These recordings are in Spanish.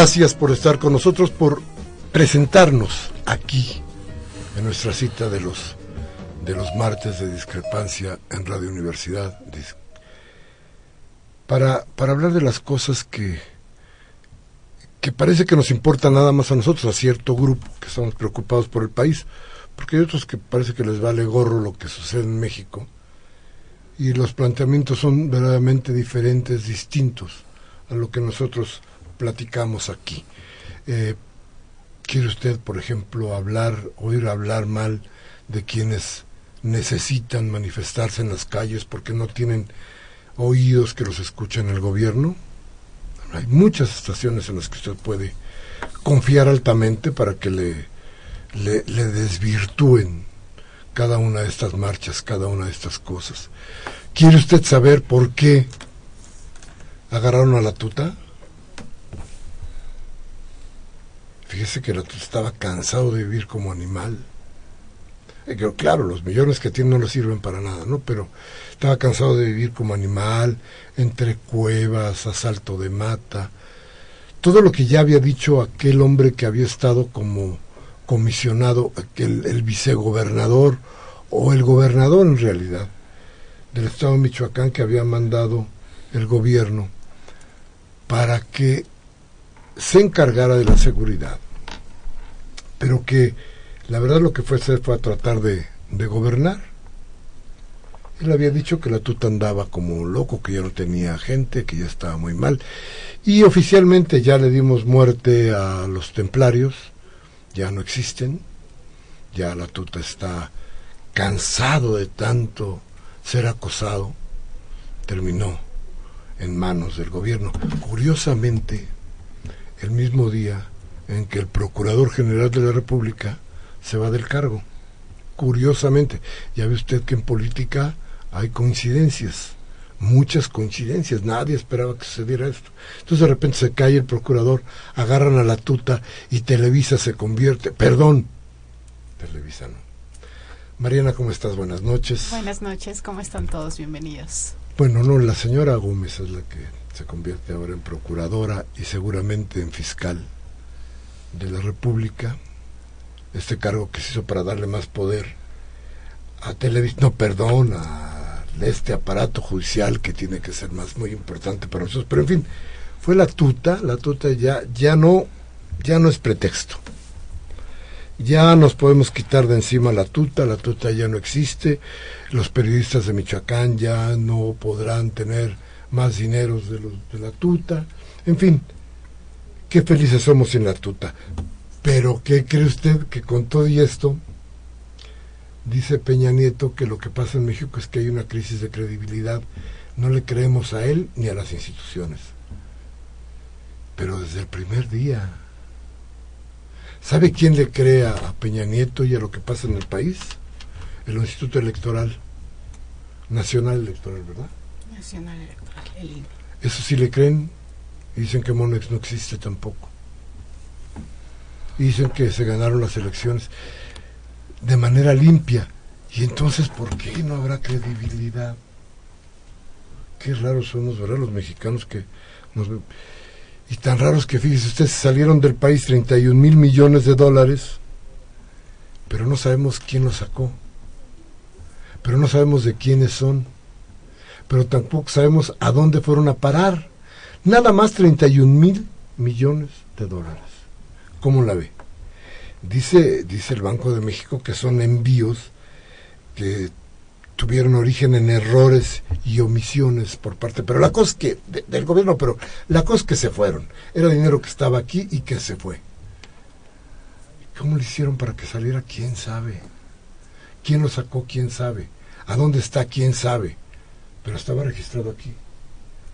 Gracias por estar con nosotros, por presentarnos aquí en nuestra cita de los de los martes de discrepancia en Radio Universidad. Para, para hablar de las cosas que que parece que nos importa nada más a nosotros, a cierto grupo que estamos preocupados por el país, porque hay otros que parece que les vale gorro lo que sucede en México y los planteamientos son verdaderamente diferentes, distintos a lo que nosotros platicamos aquí. Eh, ¿Quiere usted, por ejemplo, hablar, oír hablar mal de quienes necesitan manifestarse en las calles porque no tienen oídos que los escuchen el gobierno? Hay muchas estaciones en las que usted puede confiar altamente para que le, desvirtúen cada una de estas marchas, cada una de estas cosas. ¿Quiere usted saber por qué agarraron a la tuta? Fíjese que el otro estaba cansado de vivir como animal. Eh, claro, los millones que tiene no le sirven para nada, ¿no? Pero estaba cansado de vivir como animal, entre cuevas, asalto de mata. Todo lo que ya había dicho aquel hombre que había estado como comisionado, aquel, el vicegobernador, o el gobernador en realidad, del estado de Michoacán que había mandado el gobierno para que se encargara de la seguridad, pero que la verdad lo que fue hacer fue tratar de, gobernar. Él había dicho que la tuta andaba como loco, que ya no tenía gente, que ya estaba muy mal. Y oficialmente ya le dimos muerte a los templarios, ya no existen, ya la tuta está cansado de tanto ser acosado, terminó en manos del gobierno. Curiosamente, el mismo día en que el Procurador General de la República se va del cargo. Curiosamente, ya ve usted que en política hay coincidencias, muchas coincidencias, nadie esperaba que sucediera esto. Entonces de repente se cae el procurador, agarran a la tuta y Televisa se convierte, perdón, Televisa no. Mariana, ¿cómo estás? Buenas noches. Buenas noches, ¿cómo están todos? Bienvenidos. Bueno, no, la señora Gómez es la que se convierte ahora en procuradora y seguramente en fiscal de la República, este cargo que se hizo para darle más poder a Televisión, no, perdón, a este aparato judicial que tiene que ser más muy importante para nosotros, pero en fin, fue la tuta, la tuta ya, ya no, ya no es pretexto. Ya nos podemos quitar de encima la tuta, la tuta ya no existe, los periodistas de Michoacán ya no podrán tener más dineros de, los, de la tuta, en fin, qué felices somos en la tuta. Pero ¿qué cree usted que con todo y esto, dice Peña Nieto que lo que pasa en México es que hay una crisis de credibilidad, no le creemos a él ni a las instituciones. Pero desde el primer día, ¿sabe quién le cree a Peña Nieto y a lo que pasa en el país? El Instituto Electoral, Nacional Electoral, ¿verdad? Nacional Electoral. Eso sí le creen. Dicen que Monex no existe tampoco. Dicen que se ganaron las elecciones de manera limpia. Y entonces, ¿por qué no habrá credibilidad? Qué raros somos, ¿verdad? Los mexicanos que nos... Y tan raros que, fíjese, ustedes salieron del país 31 mil millones de dólares, pero no sabemos quién los sacó. pero no sabemos de quiénes son, pero tampoco sabemos a dónde fueron a parar. Nada más 31 mil millones de dólares. ¿Cómo la ve? Dice, dice el Banco de México que son envíos que tuvieron origen en errores y omisiones por parte, pero la cosa que, del gobierno, pero la cosa que se fueron. Era dinero que estaba aquí y que se fue. ¿Cómo lo hicieron para que saliera? ¿Quién sabe? ¿Quién lo sacó? ¿Quién sabe? ¿A dónde está? ¿Quién sabe? Pero estaba registrado aquí.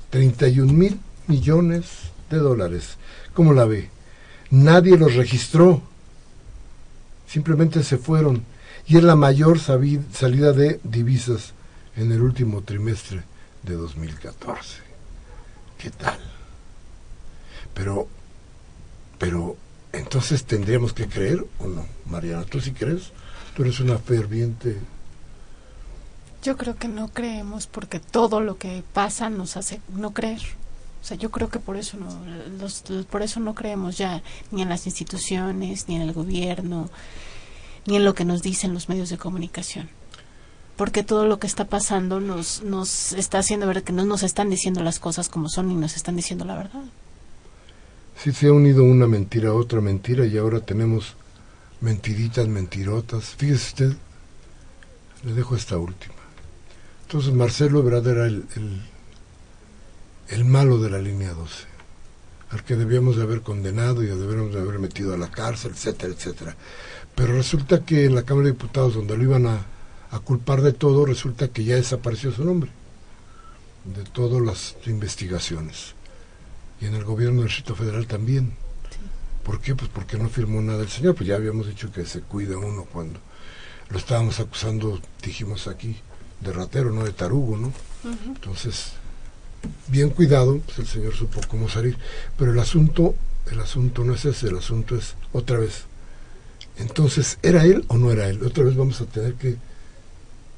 31 mil millones de dólares. ¿Cómo la ve? Nadie los registró. Simplemente se fueron. Y es la mayor salida de divisas en el último trimestre de 2014. ¿Qué tal? Pero, pero, entonces tendríamos que creer o no, Mariana. ¿Tú sí crees? Tú eres una ferviente. Yo creo que no creemos porque todo lo que pasa nos hace no creer. O sea, yo creo que por eso no, los, por eso no creemos ya ni en las instituciones, ni en el gobierno, ni en lo que nos dicen los medios de comunicación. Porque todo lo que está pasando nos, nos está haciendo ver que no nos están diciendo las cosas como son y nos están diciendo la verdad. Sí, se ha unido una mentira a otra mentira y ahora tenemos mentiritas, mentirotas. Fíjese usted, le dejo esta última. Entonces Marcelo Ebrard era el el malo de la línea 12, al que debíamos de haber condenado y debíamos de haber metido a la cárcel, etcétera, etcétera. Pero resulta que en la Cámara de Diputados, donde lo iban a, culpar de todo, resulta que ya desapareció su nombre, de todas las investigaciones. Y en el gobierno del Distrito Federal también. ¿Por qué? Pues porque no firmó nada el señor, pues ya habíamos dicho que se cuida uno cuando lo estábamos acusando, dijimos aquí, de ratero, no de tarugo, ¿no? Entonces, bien cuidado, pues el Señor supo cómo salir. Pero el asunto, el asunto no es ese, el asunto es otra vez. Entonces, ¿era él o no era él? Otra vez vamos a tener que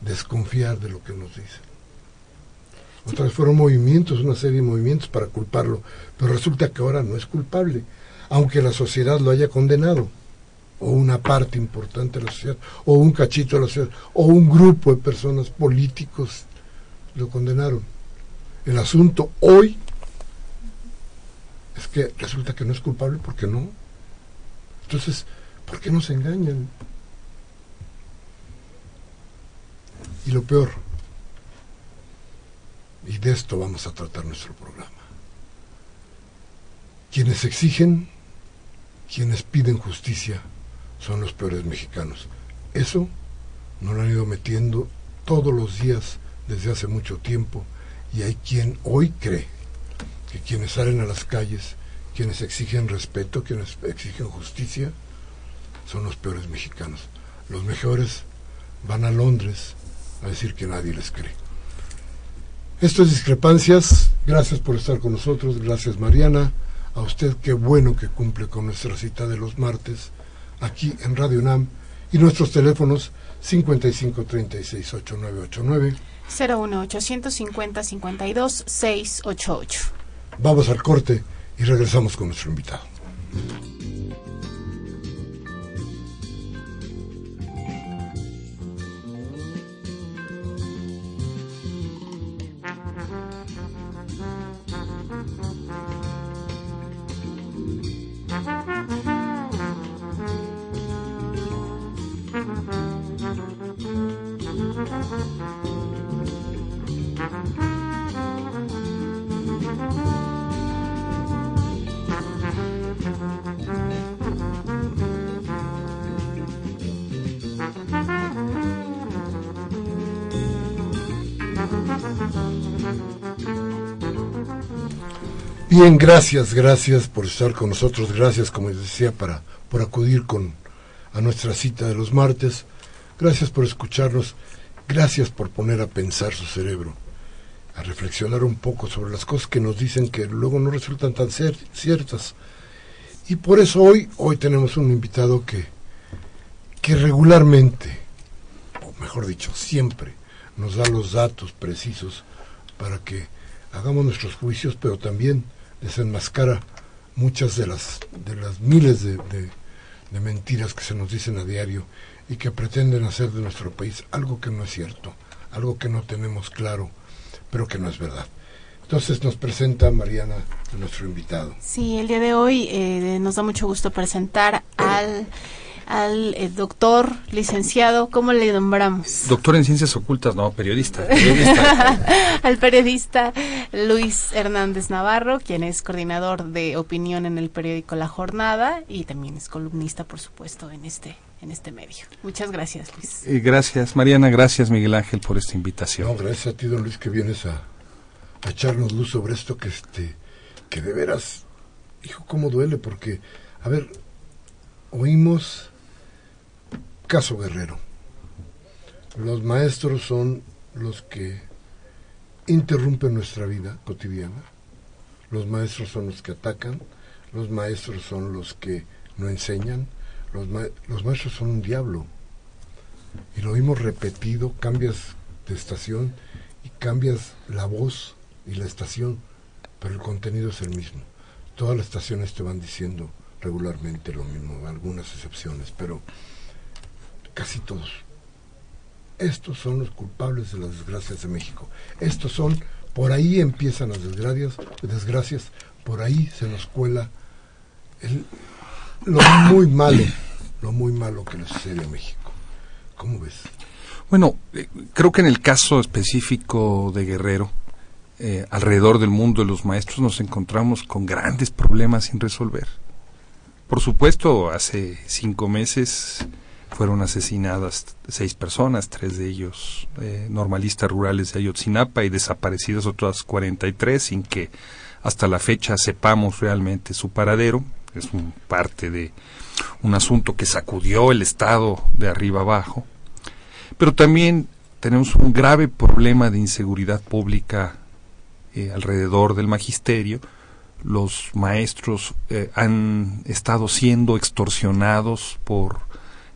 desconfiar de lo que nos dicen. Otra vez fueron movimientos, una serie de movimientos para culparlo, pero resulta que ahora no es culpable, aunque la sociedad lo haya condenado, o una parte importante de la sociedad, o un cachito de la sociedad, o un grupo de personas políticos lo condenaron el asunto hoy es que resulta que no es culpable porque no. Entonces, ¿por qué nos engañan? Y lo peor, y de esto vamos a tratar nuestro programa, quienes exigen, quienes piden justicia, son los peores mexicanos. Eso nos lo han ido metiendo todos los días desde hace mucho tiempo y hay quien hoy cree que quienes salen a las calles, quienes exigen respeto, quienes exigen justicia, son los peores mexicanos. Los mejores van a Londres a decir que nadie les cree. Esto es Discrepancias. Gracias por estar con nosotros. Gracias Mariana. A usted qué bueno que cumple con nuestra cita de los martes aquí en Radio UNAM y nuestros teléfonos 55 36 8989 01850 52 688. Vamos al corte y regresamos con nuestro invitado. Bien, gracias, gracias por estar con nosotros, gracias, como les decía, para, por acudir con, a nuestra cita de los martes, gracias por escucharnos, gracias por poner a pensar su cerebro, a reflexionar un poco sobre las cosas que nos dicen que luego no resultan tan ciertas. Y por eso hoy, hoy tenemos un invitado que, que regularmente, o mejor dicho, siempre nos da los datos precisos para que hagamos nuestros juicios, pero también desenmascara muchas de las, de las miles de, de, mentiras que se nos dicen a diario y que pretenden hacer de nuestro país algo que no es cierto, algo que no tenemos claro, pero que no es verdad. Entonces nos presenta Mariana, nuestro invitado. Sí, el día de hoy eh, nos da mucho gusto presentar al al eh, doctor licenciado, ¿cómo le nombramos? Doctor en ciencias ocultas, no, periodista. al periodista Luis Hernández Navarro, quien es coordinador de opinión en el periódico La Jornada y también es columnista, por supuesto, en este en este medio. Muchas gracias, Luis. Eh, gracias, Mariana, gracias, Miguel Ángel, por esta invitación. No, gracias a ti, don Luis, que vienes a, a echarnos luz sobre esto que este que de veras, hijo, cómo duele, porque, a ver, oímos Caso Guerrero. Los maestros son los que interrumpen nuestra vida cotidiana. Los maestros son los que atacan. Los maestros son los que no enseñan. Los, maestros son un diablo. Y lo hemos repetido, cambias de estación y cambias la voz y la estación, pero el contenido es el mismo. Todas las estaciones te van diciendo regularmente lo mismo, algunas excepciones, pero casi todos. Estos son los culpables de las desgracias de México. Estos son, por ahí empiezan las desgracias, desgracias por ahí se nos cuela lo muy malo, lo muy malo que le sucede a México. ¿Cómo ves? Bueno, eh, creo que en el caso específico de Guerrero, eh, alrededor del mundo de los maestros nos encontramos con grandes problemas sin resolver. Por supuesto, hace cinco meses fueron asesinadas seis personas, tres de ellos eh, normalistas rurales de Ayotzinapa y desaparecidas otras 43 sin que hasta la fecha sepamos realmente su paradero. Es un parte de un asunto que sacudió el Estado de arriba abajo. Pero también tenemos un grave problema de inseguridad pública eh, alrededor del magisterio. Los maestros eh, han estado siendo extorsionados por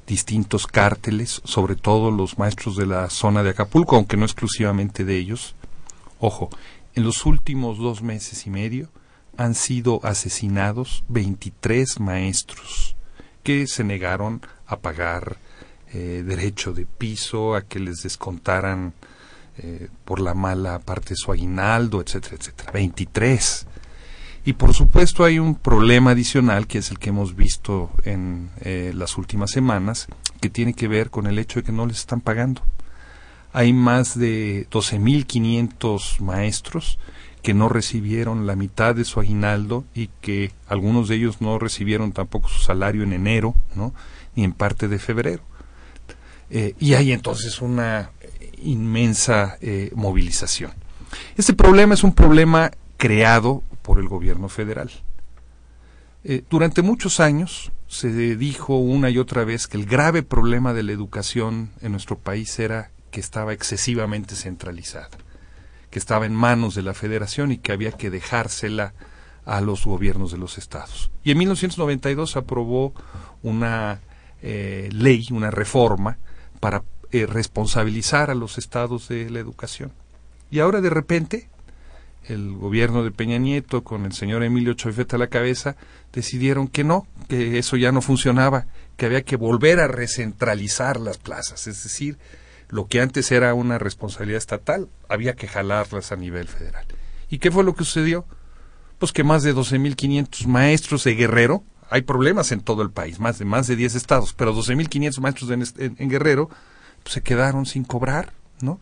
distintos cárteles, sobre todo los maestros de la zona de Acapulco, aunque no exclusivamente de ellos. Ojo, en los últimos dos meses y medio han sido asesinados 23 maestros que se negaron a pagar eh, derecho de piso, a que les descontaran eh, por la mala parte su aguinaldo, etcétera, etcétera. 23. Y por supuesto hay un problema adicional que es el que hemos visto en eh, las últimas semanas, que tiene que ver con el hecho de que no les están pagando. Hay más de 12.500 maestros que no recibieron la mitad de su aguinaldo y que algunos de ellos no recibieron tampoco su salario en enero, ¿no? ni en parte de febrero. Eh, y hay entonces una inmensa eh, movilización. Este problema es un problema creado por el gobierno federal. Eh, durante muchos años se dijo una y otra vez que el grave problema de la educación en nuestro país era que estaba excesivamente centralizada, que estaba en manos de la federación y que había que dejársela a los gobiernos de los estados. Y en 1992 se aprobó una eh, ley, una reforma para eh, responsabilizar a los estados de la educación. Y ahora de repente el gobierno de Peña Nieto con el señor Emilio Choifeta a la cabeza decidieron que no, que eso ya no funcionaba, que había que volver a recentralizar las plazas, es decir, lo que antes era una responsabilidad estatal, había que jalarlas a nivel federal. ¿Y qué fue lo que sucedió? Pues que más de 12.500 maestros de Guerrero, hay problemas en todo el país, más de más de 10 estados, pero 12.500 maestros en, en, Guerrero pues, se quedaron sin cobrar, ¿no?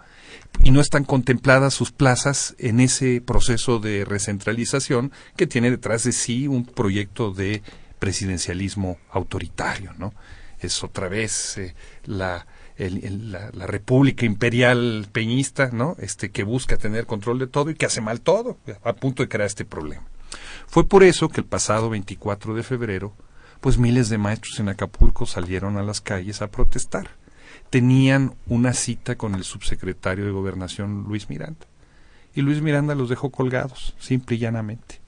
Y no están contempladas sus plazas en ese proceso de recentralización que tiene detrás de sí un proyecto de presidencialismo autoritario, ¿no? Es otra vez eh, la, la, República Imperial Peñista, ¿no? Este que busca tener control de todo y que hace mal todo, a punto de crear este problema. Fue por eso que el pasado 24 de febrero, pues miles de maestros en Acapulco salieron a las calles a protestar tenían una cita con el subsecretario de Gobernación Luis Miranda. Y Luis Miranda los dejó colgados, simple y llanamente.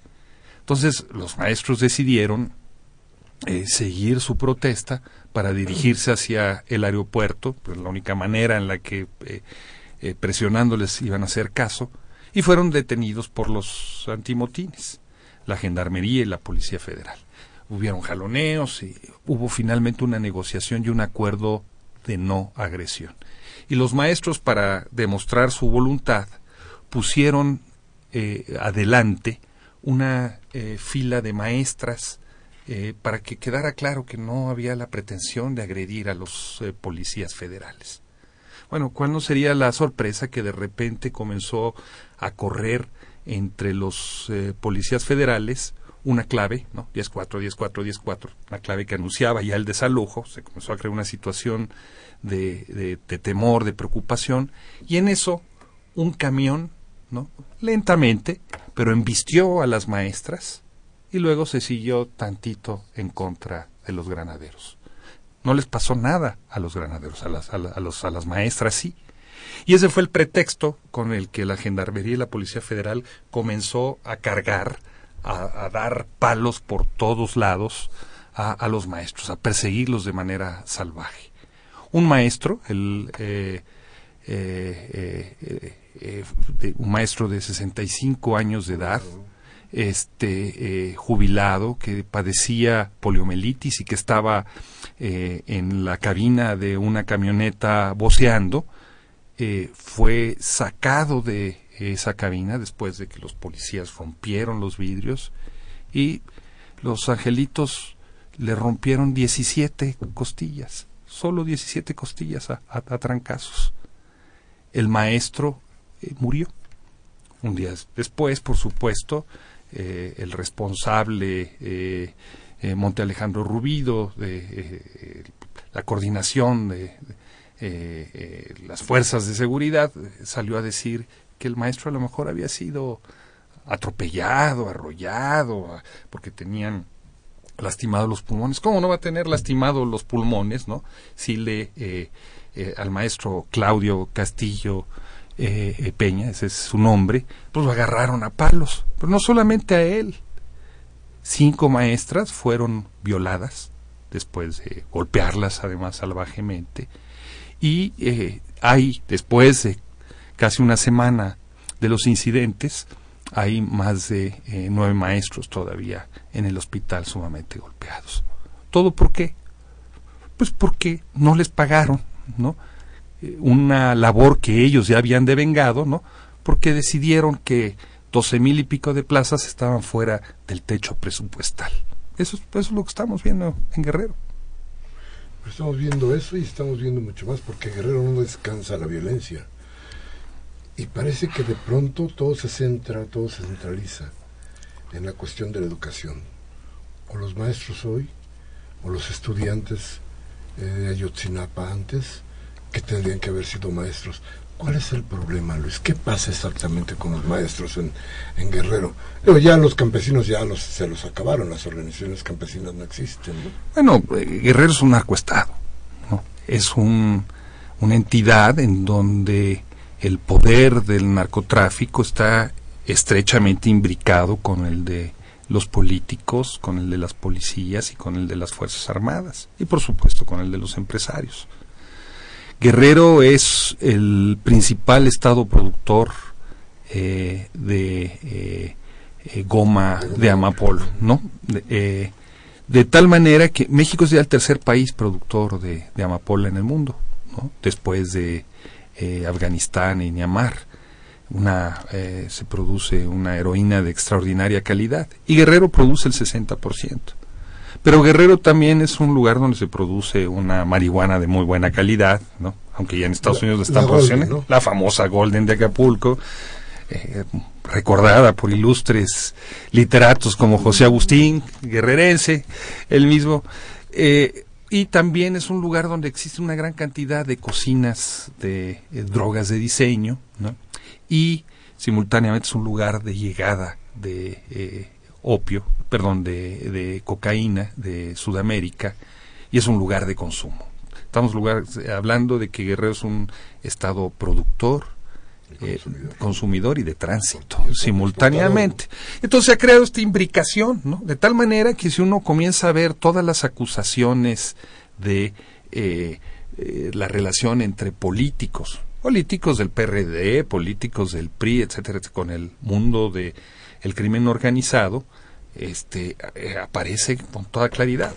Entonces los maestros decidieron eh, seguir su protesta para dirigirse hacia el aeropuerto, pues la única manera en la que eh, eh, presionándoles iban a hacer caso, y fueron detenidos por los antimotines, la Gendarmería y la Policía Federal. Hubieron jaloneos y hubo finalmente una negociación y un acuerdo de no agresión. Y los maestros, para demostrar su voluntad, pusieron eh, adelante una eh, fila de maestras eh, para que quedara claro que no había la pretensión de agredir a los policías federales. Bueno, ¿cuál no sería la sorpresa que de repente comenzó a correr entre los policías federales una clave, ¿no? 10-4, 10-4, 10-4, una clave que anunciaba ya el desalojo, se comenzó a crear una situación de, de, temor, de preocupación, y en eso un camión, ¿no? Lentamente, pero embistió a las maestras y luego se siguió tantito en contra de los granaderos. No les pasó nada a los granaderos, a las, a, los, a las maestras sí. Y ese fue el pretexto con el que la Gendarmería y la Policía Federal comenzó a cargar a, dar palos por todos lados a, los maestros, a perseguirlos de manera salvaje. Un maestro, el, eh, eh, eh, un maestro de 65 años de edad, este jubilado que padecía poliomielitis y que estaba en la cabina de una camioneta voceando, fue sacado de esa cabina después de que los policías rompieron los vidrios y los angelitos le rompieron 17 costillas, solo 17 costillas a, trancazos. El maestro eh, murió. Un día después, por supuesto, eh, el responsable eh, Monte Alejandro Rubido de la coordinación de las fuerzas de seguridad salió a decir que el maestro a lo mejor había sido atropellado, arrollado, porque tenían lastimados los pulmones. ¿Cómo no va a tener lastimados los pulmones, no? Si le eh, eh, al maestro Claudio Castillo eh, Peña, ese es su nombre, pues lo agarraron a palos. Pero no solamente a él. Cinco maestras fueron violadas después de golpearlas, además salvajemente. Y hay, después de casi una semana de los incidentes, hay más de eh, nueve maestros todavía en el hospital sumamente golpeados. ¿Todo por qué? Pues porque no les pagaron, ¿no? Eh, una labor que ellos ya habían devengado, ¿no? Porque decidieron que doce mil y pico de plazas estaban fuera del techo presupuestal. Eso, eso es lo que estamos viendo en Guerrero. Estamos viendo eso y estamos viendo mucho más porque Guerrero no descansa la violencia. Y parece que de pronto todo se centra, todo se centraliza en la cuestión de la educación. O los maestros hoy, o los estudiantes eh, de Ayotzinapa antes, que tendrían que haber sido maestros. ¿Cuál es el problema, Luis? ¿Qué pasa exactamente con los maestros en, Guerrero? Pero ya los campesinos ya los, se los acabaron, las organizaciones campesinas no existen. ¿no? Bueno, eh, Guerrero es un narcoestado, ¿no? es un, una entidad en donde el poder del narcotráfico está estrechamente imbricado con el de los políticos, con el de las policías y con el de las Fuerzas Armadas y por supuesto con el de los empresarios. Guerrero es el principal estado productor eh, de eh, eh, goma de amapola, ¿no? De, tal manera que México es ya el tercer país productor de, de amapola en el mundo, ¿no? Después de eh, Afganistán y Myanmar. Una, eh, se produce una heroína de extraordinaria calidad y Guerrero produce el 60%. Pero Guerrero también es un lugar donde se produce una marihuana de muy buena calidad, ¿no? aunque ya en Estados Unidos la están produciendo, la famosa Golden de Acapulco, eh, recordada por ilustres literatos como José Agustín, guerrerense, el mismo. Eh, y también es un lugar donde existe una gran cantidad de cocinas de eh, drogas de diseño. Y simultáneamente es un lugar de llegada de eh, opio, perdón, de, de, cocaína de Sudamérica y es un lugar de consumo. Estamos lugar, hablando de que Guerrero es un estado productor, eh, consumidor. y de tránsito simultáneamente. Entonces se ha creado esta imbricación, ¿no? De tal manera que si uno comienza a ver todas las acusaciones de eh, eh, la relación entre políticos, políticos del PRD, políticos del PRI, etcétera, con el mundo de el crimen organizado, este aparece con toda claridad.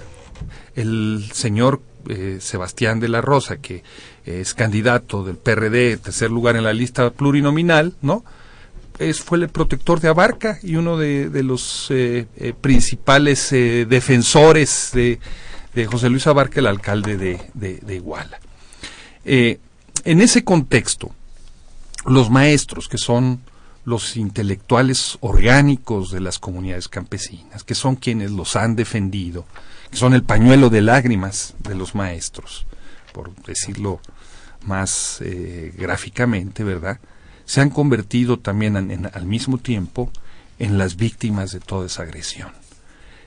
El señor eh, Sebastián de la Rosa, que es candidato del PRD, tercer lugar en la lista plurinominal, ¿no? Es, fue el protector de Abarca y uno de, los eh, eh, principales defensores de, José Luis Abarca, el alcalde de, de Iguala. en ese contexto, los maestros, que son los intelectuales orgánicos de las comunidades campesinas, que son quienes los han defendido, que son el pañuelo de lágrimas de los maestros, por decirlo más eh, gráficamente, ¿verdad? Se han convertido también al mismo tiempo en las víctimas de toda esa agresión.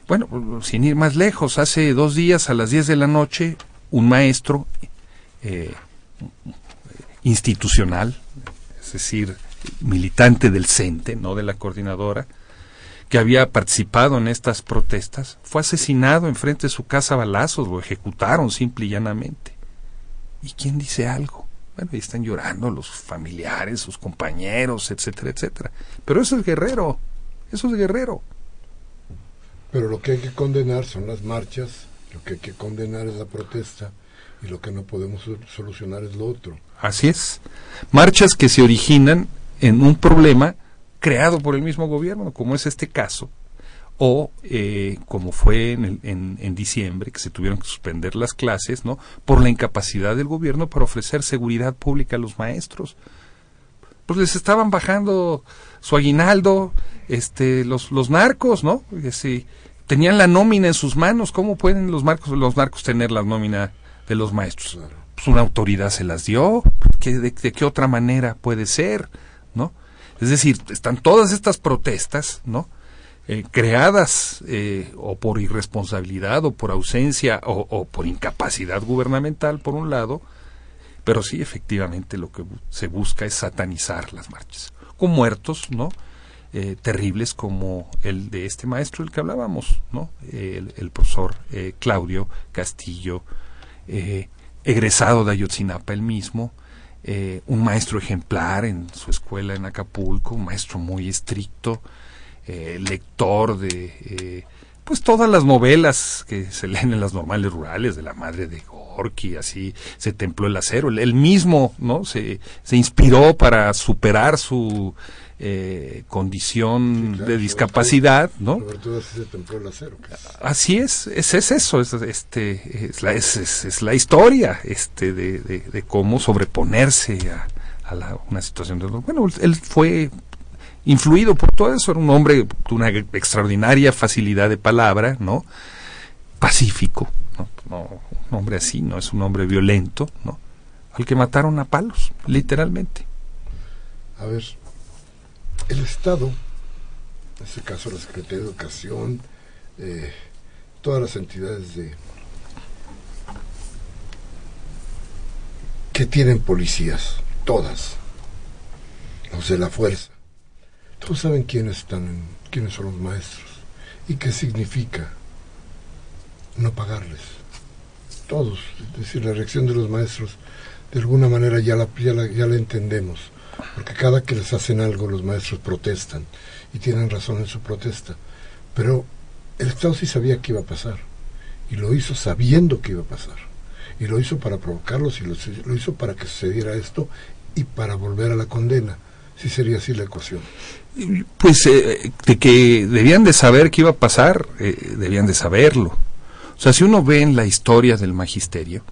Bueno, sin ir más lejos, hace dos días a las 10 de la noche, un maestro eh, institucional, es decir, militante del CENTE, no de la coordinadora, que había participado en estas protestas, fue asesinado enfrente de su casa a balazos, lo ejecutaron simple y llanamente. ¿Y quién dice algo? Bueno, ahí están llorando los familiares, sus compañeros, etcétera, etcétera. Pero eso es guerrero, eso es guerrero. Pero lo que hay que condenar son las marchas, lo que hay que condenar es la protesta y lo que no podemos solucionar es lo otro. Así es. Marchas que se originan en un problema creado por el mismo gobierno, como es este caso, o eh, como fue en, en, diciembre, que se tuvieron que suspender las clases, ¿no? Por la incapacidad del gobierno para ofrecer seguridad pública a los maestros. Pues les estaban bajando su aguinaldo, este, los, los narcos, ¿no? Si tenían la nómina en sus manos, ¿cómo pueden los, marcos, los narcos tener la nómina de los maestros? Pues una autoridad se las dio, de qué otra manera puede ser? ¿no? Es decir, están todas estas protestas, ¿no? Eh, creadas eh, o por irresponsabilidad o por ausencia o, por incapacidad gubernamental, por un lado, pero sí, efectivamente, lo que se busca es satanizar las marchas, con muertos, ¿no? Eh, terribles como el de este maestro del que hablábamos, ¿no? el, profesor Claudio Castillo, egresado de Ayotzinapa el mismo, eh, un maestro ejemplar en su escuela en Acapulco, un maestro muy estricto, eh, lector de eh, pues todas las novelas que se leen en las normales rurales de la madre de Gorky, así se templó el acero, él mismo no se, se inspiró para superar su eh, condición de discapacidad, ¿no? Así es, es, es eso, es, este, es la, es, la historia este, de, de, cómo sobreponerse a, a una situación de... Bueno, él fue influido por todo eso, era un hombre de una extraordinaria facilidad de palabra, ¿no? Pacífico, ¿no? no un hombre así, no es un hombre violento, ¿no? Al que mataron a palos, literalmente. A ver, el Estado, en este caso la Secretaría de Educación, eh, todas las entidades de que tienen policías, todas, los de la fuerza, todos saben quiénes están, quiénes son los maestros y qué significa no pagarles. Todos, es decir, la reacción de los maestros, de alguna manera ya la, ya ya la entendemos porque cada que les hacen algo los maestros protestan y tienen razón en su protesta. Pero el Estado sí sabía que iba a pasar y lo hizo sabiendo que iba a pasar y lo hizo para provocarlos y lo, hizo para que sucediera esto y para volver a la condena. Si sería así la ecuación. Pues eh, de que debían de saber qué iba a pasar, eh, debían de saberlo. O sea, si uno ve en la historia del magisterio,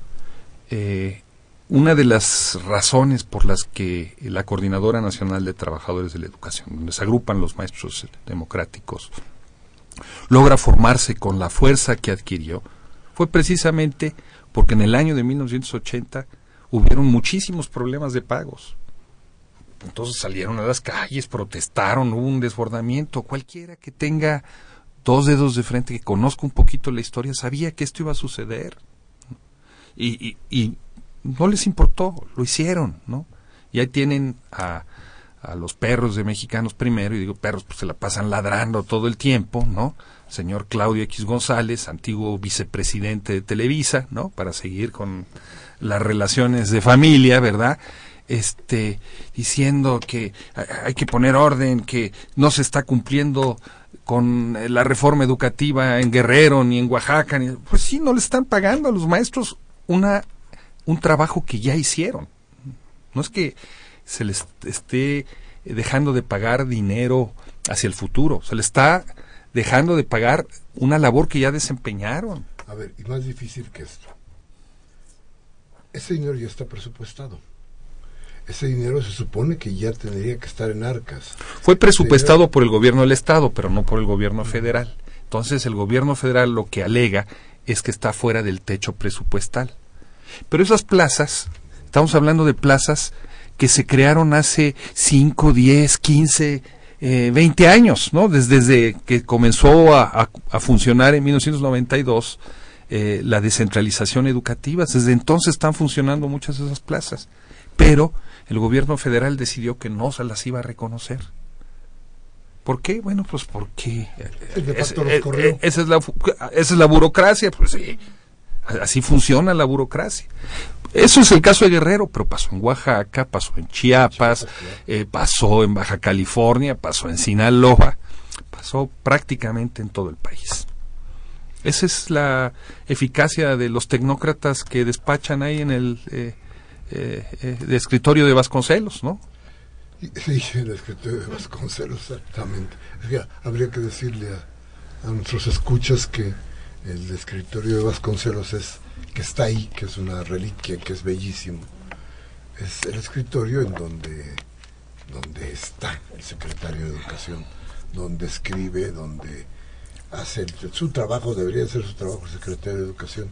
eh, una de las razones por las que la Coordinadora Nacional de Trabajadores de la Educación, donde se agrupan los maestros democráticos, logra formarse con la fuerza que adquirió, fue precisamente porque en el año de 1980 hubieron muchísimos problemas de pagos. Entonces salieron a las calles, protestaron, hubo un desbordamiento. Cualquiera que tenga dos dedos de frente, que conozca un poquito la historia, sabía que esto iba a suceder. Y, y no les importó, lo hicieron, ¿no? Y ahí tienen a, a los perros de mexicanos primero, y digo perros, pues se la pasan ladrando todo el tiempo, ¿no? Señor Claudio X González, antiguo vicepresidente de Televisa, ¿no? Para seguir con las relaciones de familia, ¿verdad? Este, diciendo que hay que poner orden, que no se está cumpliendo con la reforma educativa en Guerrero ni en Oaxaca, ni, pues sí, no le están pagando a los maestros una, un trabajo que ya hicieron. No es que se les esté dejando de pagar dinero hacia el futuro, se les está dejando de pagar una labor que ya desempeñaron. A ver, y más difícil que esto. Ese dinero ya está presupuestado. Ese dinero se supone que ya tendría que estar en arcas. Fue presupuestado por el gobierno del Estado, pero no por el gobierno federal. Entonces el gobierno federal lo que alega es que está fuera del techo presupuestal. Pero esas plazas, estamos hablando de plazas que se crearon hace 5, 10, 15, eh, 20 años, ¿no? Desde, que comenzó a, funcionar en 1992 eh, la descentralización educativa. Desde entonces están funcionando muchas de esas plazas. Pero el gobierno federal decidió que no se las iba a reconocer. ¿Por qué? Bueno, pues porque es, eh, eh, esa, es la, esa es la burocracia, pues sí, así funciona la burocracia. Eso es el caso de Guerrero, pero pasó en Oaxaca, pasó en Chiapas, eh, pasó en Baja California, pasó en Sinaloa, pasó prácticamente en todo el país. Esa es la eficacia de los tecnócratas que despachan ahí en el de escritorio de Vasconcelos, ¿no? Sí, el escritorio de Vasconcelos, exactamente. habría que decirle a, nuestros escuchas que el escritorio de Vasconcelos es que está ahí, que es una reliquia, que es bellísimo. Es el escritorio en donde, donde está el secretario de Educación, donde escribe, donde hace su trabajo, debería ser su trabajo el secretario de Educación.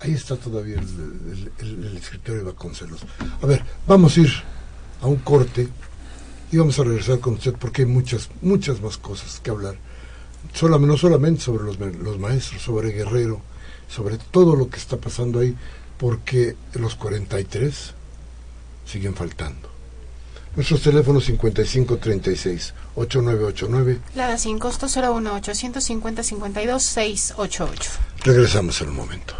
Ahí está todavía el, el escritorio de Vasconcelos. A ver, vamos a ir a un corte y vamos a regresar con usted porque hay muchas, muchas más cosas que hablar. No solamente sobre los, los maestros, sobre Guerrero, sobre todo lo que está pasando ahí, porque los 43 siguen faltando. Nuestros teléfonos 5536-8989. La sin costo 01 850 52 688. Regresamos en un momento.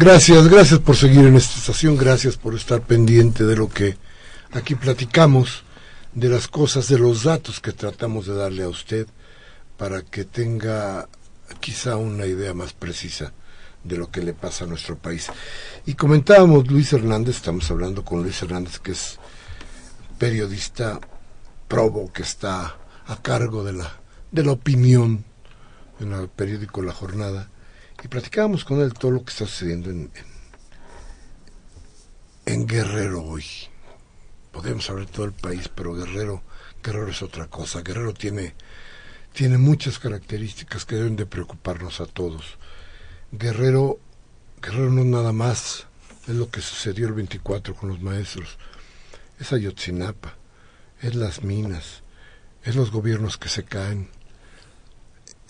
Gracias, gracias por seguir en esta estación, gracias por estar pendiente de lo que aquí platicamos, de las cosas, de los datos que tratamos de darle a usted para que tenga quizá una idea más precisa de lo que le pasa a nuestro país. Y comentábamos Luis Hernández, estamos hablando con Luis Hernández, que es periodista probo, que está a cargo de la, de la opinión en el periódico La Jornada y platicábamos con él todo lo que está sucediendo en, en, Guerrero hoy. Podemos hablar de todo el país, pero Guerrero, Guerrero es otra cosa. Guerrero tiene, tiene muchas características que deben de preocuparnos a todos. Guerrero, Guerrero no es nada más, es lo que sucedió el 24 con los maestros. Es Ayotzinapa, es las minas, es los gobiernos que se caen,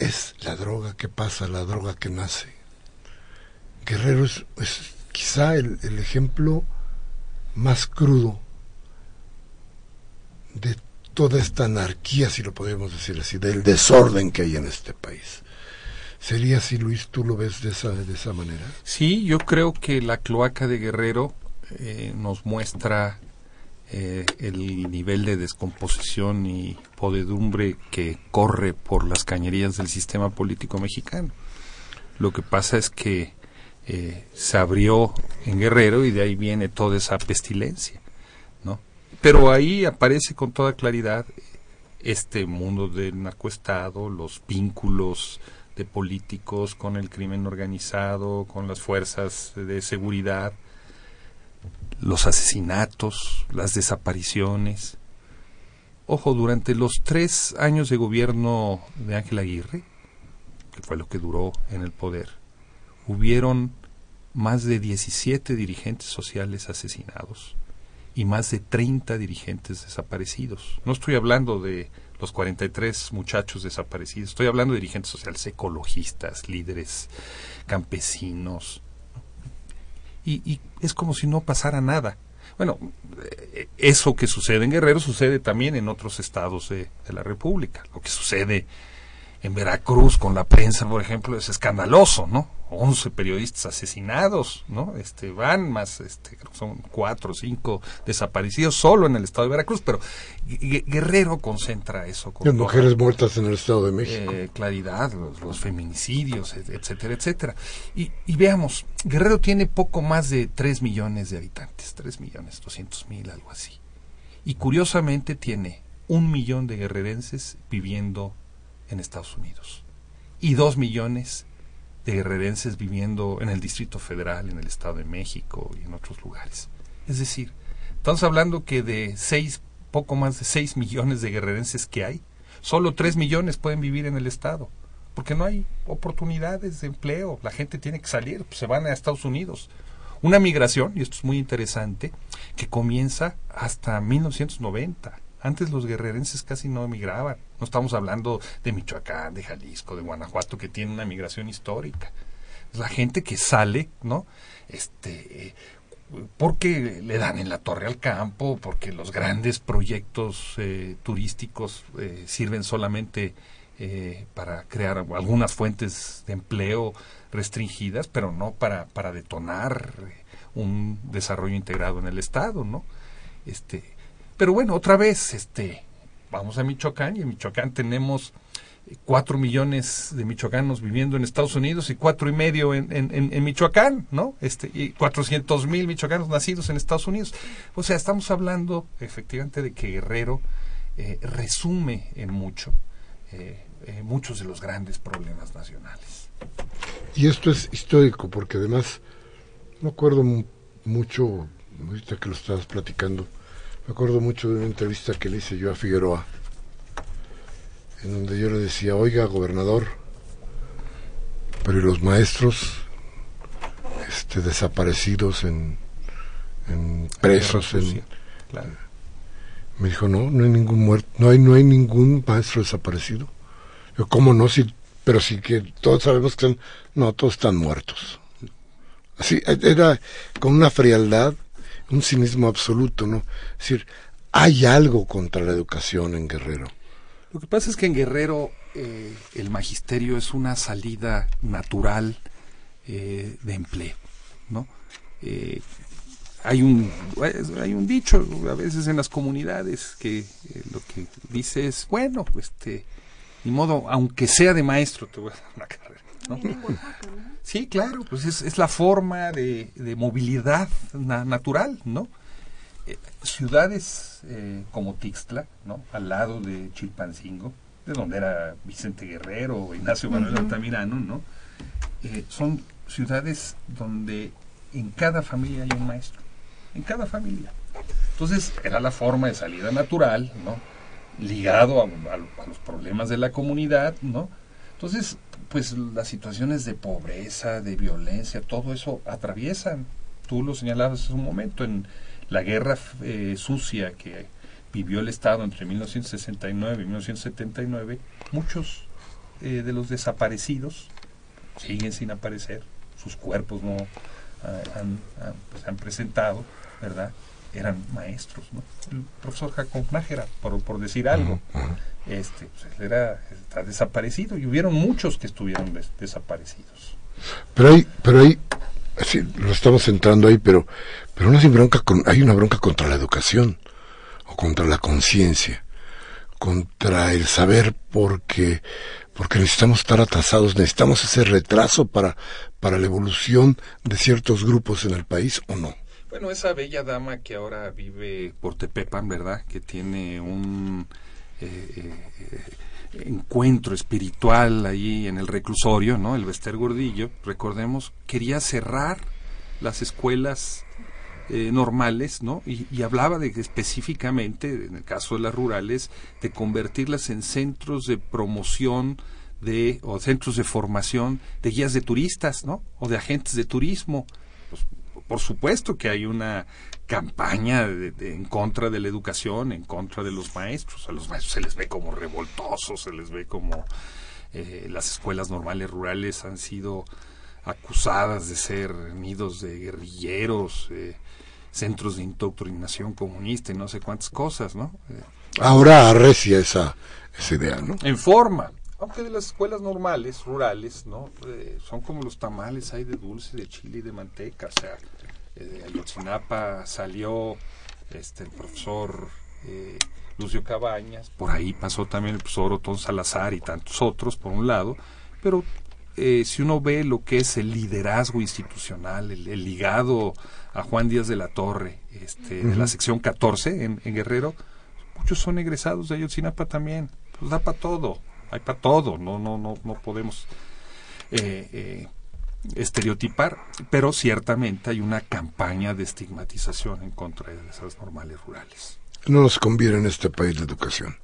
es la droga que pasa, la droga que nace. Guerrero es, quizá el, ejemplo más crudo de toda esta anarquía, si lo podemos decir así, del desorden que hay en este país. ¿Sería así, Luis? ¿Tú lo ves de esa, de esa manera? Sí, yo creo que la cloaca de Guerrero eh, nos muestra eh, el nivel de descomposición y podedumbre que corre por las cañerías del sistema político mexicano. Lo que pasa es que eh, se abrió en Guerrero y de ahí viene toda esa pestilencia, ¿no? Pero ahí aparece con toda claridad este mundo del narcoestado, los vínculos de políticos con el crimen organizado, con las fuerzas de seguridad, los asesinatos, las desapariciones. Ojo, durante los tres años de gobierno de Ángel Aguirre, que fue lo que duró en el poder, hubieron más de 17 dirigentes sociales asesinados y más de 30 dirigentes desaparecidos. No estoy hablando de los 43 muchachos desaparecidos, estoy hablando de dirigentes sociales, ecologistas, líderes campesinos. Y, y es como si no pasara nada. Bueno, eso que sucede en Guerrero sucede también en otros estados de, de la República. Lo que sucede en Veracruz con la prensa, por ejemplo, es escandaloso, ¿no? 11 periodistas asesinados, ¿no? Este, van más, este, creo que son cuatro o cinco desaparecidos solo en el estado de Veracruz, pero Guerrero concentra eso. Con mujeres muertas en el estado de México. Eh, claridad, los, feminicidios, etcétera, etcétera. Y, y, veamos, Guerrero tiene poco más de 3 millones de habitantes, 3 millones 200 mil, algo así. Y curiosamente tiene un millón de guerrerenses viviendo en Estados Unidos y dos millones de guerrerenses viviendo en el Distrito Federal, en el Estado de México y en otros lugares. Es decir, estamos hablando que de seis, poco más de seis millones de guerrerenses que hay, solo tres millones pueden vivir en el Estado, porque no hay oportunidades de empleo, la gente tiene que salir, pues se van a Estados Unidos. Una migración, y esto es muy interesante, que comienza hasta 1990 antes los guerrerenses casi no emigraban. No estamos hablando de Michoacán, de Jalisco, de Guanajuato, que tiene una migración histórica. Es la gente que sale, ¿no? Este, porque le dan en la torre al campo, porque los grandes proyectos eh, turísticos eh, sirven solamente eh, para crear algunas fuentes de empleo restringidas, pero no para, para detonar un desarrollo integrado en el Estado, ¿no? Este, pero bueno, otra vez, este, vamos a Michoacán y en Michoacán tenemos cuatro millones de michoacanos viviendo en Estados Unidos y cuatro y medio en, en, Michoacán, ¿no? Este, y cuatrocientos mil michoacanos nacidos en Estados Unidos. O sea, estamos hablando efectivamente de que Guerrero eh, resume en mucho eh, eh, muchos de los grandes problemas nacionales. Y esto es histórico porque además, no acuerdo mucho, ahorita que lo estabas platicando, me acuerdo mucho de una entrevista que le hice yo a Figueroa, en donde yo le decía, oiga, gobernador, pero los maestros este, desaparecidos en, presos en, me dijo no no hay ningún muerto no hay no hay ningún maestro desaparecido yo cómo no si pero sí que todos sabemos que están no todos están muertos así era con una frialdad un cinismo absoluto, ¿no? Es decir, hay algo contra la educación en Guerrero. Lo que pasa es que en Guerrero eh, el magisterio es una salida natural eh, de empleo, ¿no? Eh, hay un hay un dicho a veces en las comunidades que lo que dice es bueno este ni modo aunque sea de maestro te voy a dar una carrera ¿no? Sí, claro, pues es, la forma de, movilidad natural, ¿no? Eh, ciudades eh, como Tixtla, ¿no? Al lado de Chilpancingo, de donde era Vicente Guerrero o Ignacio Manuel Altamirano, ¿no? Eh, son ciudades donde en cada familia hay un maestro, en cada familia. Entonces era la forma de salida natural, ¿no? Ligado a, a los problemas de la comunidad, ¿no? Entonces pues las situaciones de pobreza, de violencia, todo eso atraviesan. Tú lo señalabas hace un momento en la guerra eh, sucia que vivió el Estado entre 1969 y 1979, muchos eh, de los desaparecidos siguen sin aparecer, sus cuerpos no ah, han, pues, han presentado, ¿verdad? Eran maestros, ¿no? El profesor Jacob Nájera, por, por decir algo este pues, era está desaparecido y hubieron muchos que estuvieron desaparecidos. Pero hay pero hay sí, lo estamos entrando ahí pero pero no hay bronca con, hay una bronca contra la educación o contra la conciencia contra el saber porque porque necesitamos estar atrasados necesitamos ese retraso para para la evolución de ciertos grupos en el país o no bueno esa bella dama que ahora vive por Tepepan verdad que tiene un encuentro espiritual ahí en el reclusorio, ¿no? El Bester Gordillo, recordemos, quería cerrar las escuelas eh, normales, ¿no? Y, hablaba de específicamente, en el caso de las rurales, de convertirlas en centros de promoción de o centros de formación de guías de turistas, ¿no? O de agentes de turismo. Pues, por supuesto que hay una campaña en contra de la educación, en contra de los maestros. A los maestros se les ve como revoltosos, se les ve como eh, las escuelas normales rurales han sido acusadas de ser nidos de guerrilleros, eh, centros de indoctrinación comunista y no sé cuántas cosas, ¿no? Eh, Ahora arrecia esa, esa idea, ¿no? En forma, aunque de las escuelas normales, rurales, ¿no? son como los tamales, hay de dulce, de chile y de manteca, o sea, de Ayotzinapa salió este, el profesor eh, Lucio Cabañas, por ahí pasó también el profesor Otón Salazar y tantos otros, por un lado, pero eh, si uno ve lo que es el liderazgo institucional, el, ligado a Juan Díaz de la Torre, este, de la sección 14 en, Guerrero, muchos son egresados de Ayotzinapa también, pues da para todo, hay para todo, no, no, no, no podemos eh, estereotipar, pero ciertamente hay una campaña de estigmatización en contra de esas normales rurales. No nos conviene en este país la educación.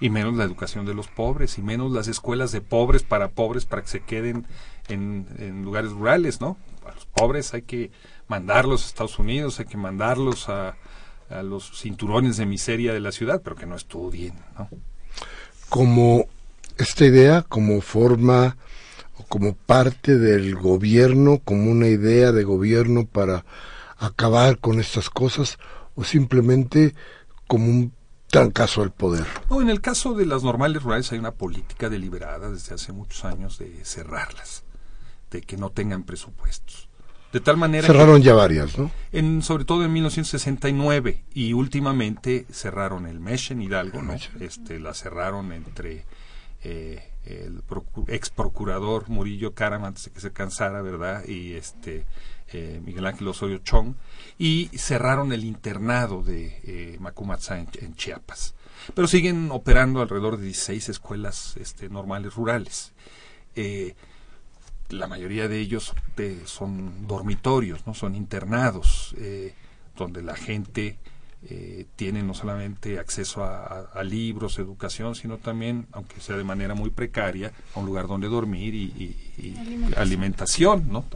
Y menos la educación de los pobres, y menos las escuelas de pobres para pobres para que se queden en, lugares rurales, ¿no? A los pobres hay que mandarlos a Estados Unidos, hay que mandarlos a, a los cinturones de miseria de la ciudad, pero que no estudien, ¿no? Como esta idea, como forma como parte del gobierno, como una idea de gobierno para acabar con estas cosas, o simplemente como un trancazo al poder? No, en el caso de las normales rurales hay una política deliberada desde hace muchos años de cerrarlas, de que no tengan presupuestos. De tal manera cerraron ya varias, ¿no? En, sobre todo en 1969 y últimamente cerraron el Mesh en Hidalgo, ¿no? Este, la cerraron entre eh, el ex procurador Murillo Caram antes de que se cansara, ¿verdad? Y este eh, Miguel Ángel Osorio Chong, y cerraron el internado de eh, en, Chiapas. Pero siguen operando alrededor de 16 escuelas este, normales rurales. Eh, la mayoría de ellos son dormitorios, no son internados, eh, donde la gente eh, tienen no solamente acceso a, libros, educación, sino también, aunque sea de manera muy precaria, a un lugar donde dormir y, alimentación. ¿no?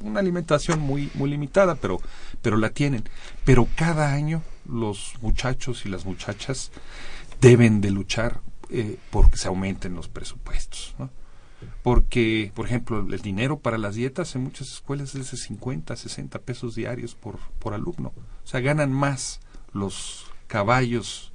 Una alimentación muy, muy limitada, pero, pero la tienen. Pero cada año los muchachos y las muchachas deben de luchar eh, porque se aumenten los presupuestos. ¿no? Porque, por ejemplo, el dinero para las dietas en muchas escuelas es de 50, 60 pesos diarios por, por alumno. O sea, ganan más los caballos